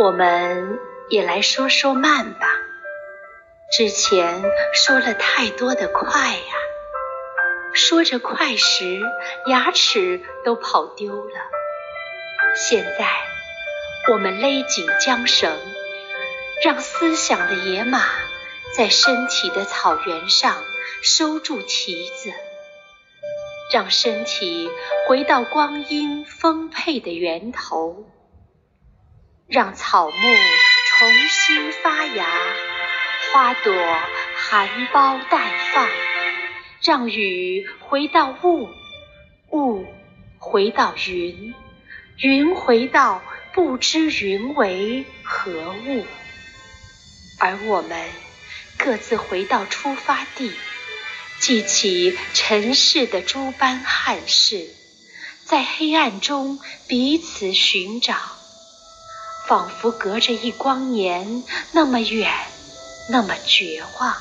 我们也来说说慢吧。之前说了太多的快呀，说着快时，牙齿都跑丢了。现在，我们勒紧缰绳，让思想的野马在身体的草原上收住蹄子，让身体回到光阴丰沛的源头，让草木重新发芽。花朵含苞待放，让雨回到雾，雾回到云，云回到不知云为何物，而我们各自回到出发地，记起尘世的诸般憾事，在黑暗中彼此寻找，仿佛隔着一光年那么远。那么绝望，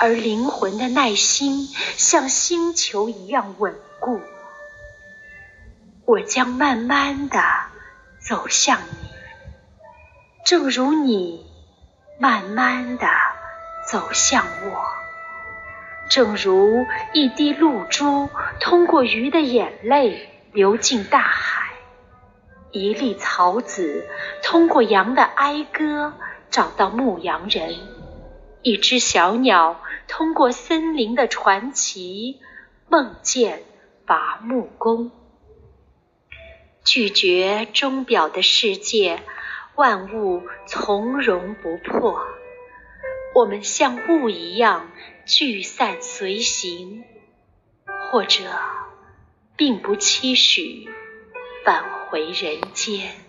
而灵魂的耐心像星球一样稳固。我将慢慢的走向你，正如你慢慢的走向我，正如一滴露珠通过鱼的眼泪流进大海，一粒草籽通过羊的哀歌。找到牧羊人，一只小鸟通过森林的传奇梦见伐木工。拒绝钟表的世界，万物从容不迫。我们像雾一样聚散随行，或者并不期许返回人间。